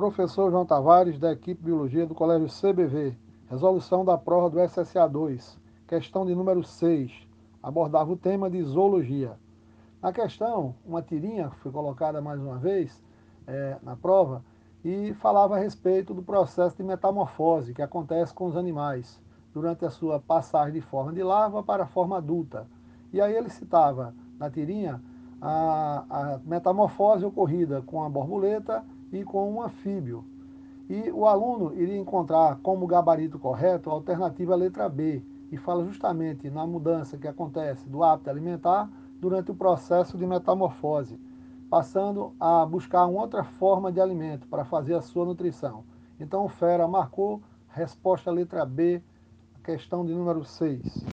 Professor João Tavares, da equipe Biologia do Colégio CBV. Resolução da prova do SSA2. Questão de número 6. Abordava o tema de zoologia. Na questão, uma tirinha foi colocada mais uma vez é, na prova e falava a respeito do processo de metamorfose que acontece com os animais durante a sua passagem de forma de larva para a forma adulta. E aí ele citava na tirinha a, a metamorfose ocorrida com a borboleta e com um anfíbio. E o aluno iria encontrar como gabarito correto a alternativa letra B, e fala justamente na mudança que acontece do hábito alimentar durante o processo de metamorfose, passando a buscar uma outra forma de alimento para fazer a sua nutrição. Então Fera marcou resposta letra B, questão de número 6.